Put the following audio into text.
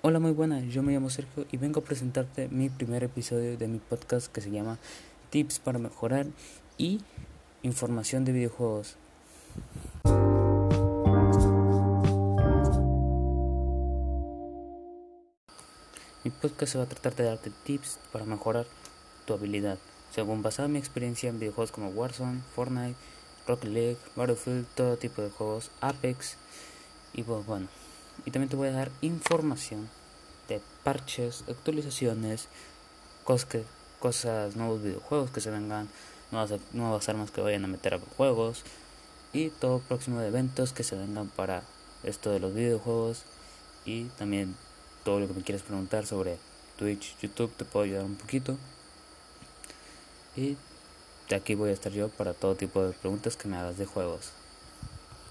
Hola, muy buenas, yo me llamo Sergio y vengo a presentarte mi primer episodio de mi podcast que se llama Tips para mejorar y información de videojuegos. Mi podcast se va a tratar de darte tips para mejorar tu habilidad, según basada mi experiencia en videojuegos como Warzone, Fortnite, Rocket League, Battlefield, todo tipo de juegos, Apex y pues bueno. Y también te voy a dar información de parches, actualizaciones, cosas, que, cosas nuevos videojuegos que se vengan, nuevas, nuevas armas que vayan a meter a juegos y todo próximo de eventos que se vengan para esto de los videojuegos y también todo lo que me quieras preguntar sobre Twitch, YouTube, te puedo ayudar un poquito. Y de aquí voy a estar yo para todo tipo de preguntas que me hagas de juegos.